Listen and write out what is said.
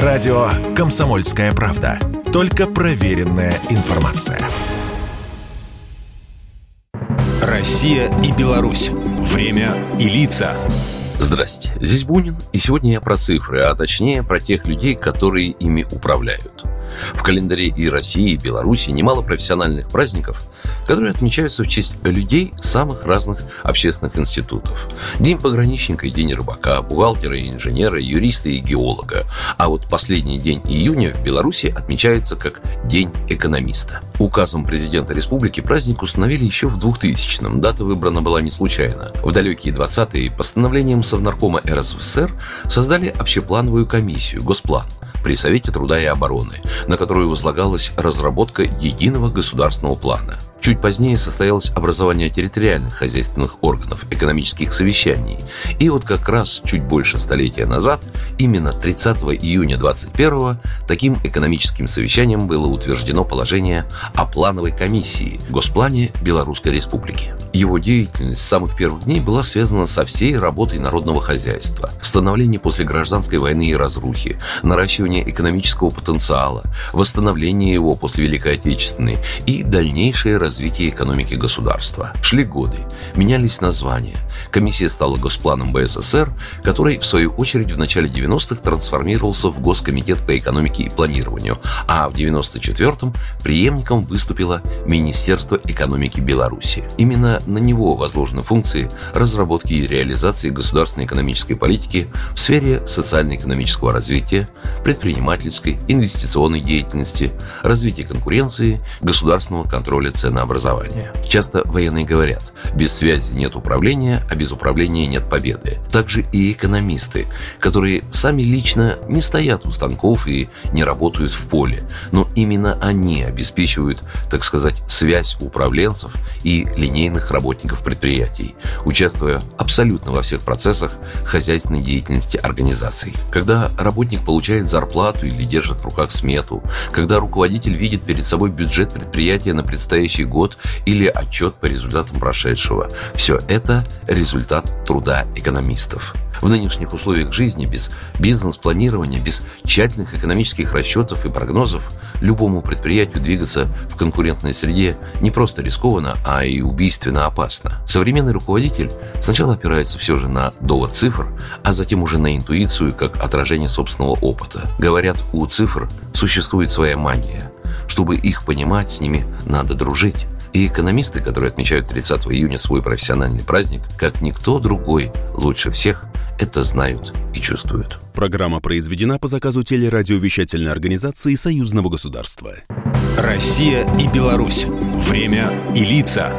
Радио «Комсомольская правда». Только проверенная информация. Россия и Беларусь. Время и лица. Здрасте, здесь Бунин, и сегодня я про цифры, а точнее про тех людей, которые ими управляют. В календаре и России, и Беларуси немало профессиональных праздников, которые отмечаются в честь людей самых разных общественных институтов. День пограничника и день рыбака, бухгалтера и инженера, юриста и геолога. А вот последний день июня в Беларуси отмечается как День экономиста. Указом президента республики праздник установили еще в 2000-м. Дата выбрана была не случайно. В далекие 20-е постановлением Совнаркома РСФСР создали общеплановую комиссию «Госплан», при Совете труда и обороны, на которую возлагалась разработка единого государственного плана – Чуть позднее состоялось образование территориальных хозяйственных органов, экономических совещаний. И вот как раз чуть больше столетия назад, именно 30 июня 21 таким экономическим совещанием было утверждено положение о плановой комиссии Госплане Белорусской Республики. Его деятельность с самых первых дней была связана со всей работой народного хозяйства, становление после гражданской войны и разрухи, наращивание экономического потенциала, восстановление его после Великой Отечественной и дальнейшее развитие экономики государства. Шли годы, менялись названия. Комиссия стала Госпланом БССР, который, в свою очередь, в начале 90-х трансформировался в Госкомитет по экономике и планированию, а в 94-м преемником выступило Министерство экономики Беларуси. Именно на него возложены функции разработки и реализации государственной экономической политики в сфере социально-экономического развития, предпринимательской, инвестиционной деятельности, развития конкуренции, государственного контроля цены образования. Часто военные говорят, без связи нет управления, а без управления нет победы. Также и экономисты, которые сами лично не стоят у станков и не работают в поле, но именно они обеспечивают, так сказать, связь управленцев и линейных работников предприятий, участвуя абсолютно во всех процессах хозяйственной деятельности организаций. Когда работник получает зарплату или держит в руках смету, когда руководитель видит перед собой бюджет предприятия на предстоящий год или отчет по результатам прошедшего. Все это результат труда экономистов. В нынешних условиях жизни без бизнес-планирования, без тщательных экономических расчетов и прогнозов любому предприятию двигаться в конкурентной среде не просто рискованно, а и убийственно опасно. Современный руководитель сначала опирается все же на довод цифр, а затем уже на интуицию как отражение собственного опыта. Говорят, у цифр существует своя магия. Чтобы их понимать, с ними надо дружить. И экономисты, которые отмечают 30 июня свой профессиональный праздник, как никто другой, лучше всех это знают и чувствуют. Программа произведена по заказу телерадиовещательной организации Союзного государства. Россия и Беларусь. Время и лица.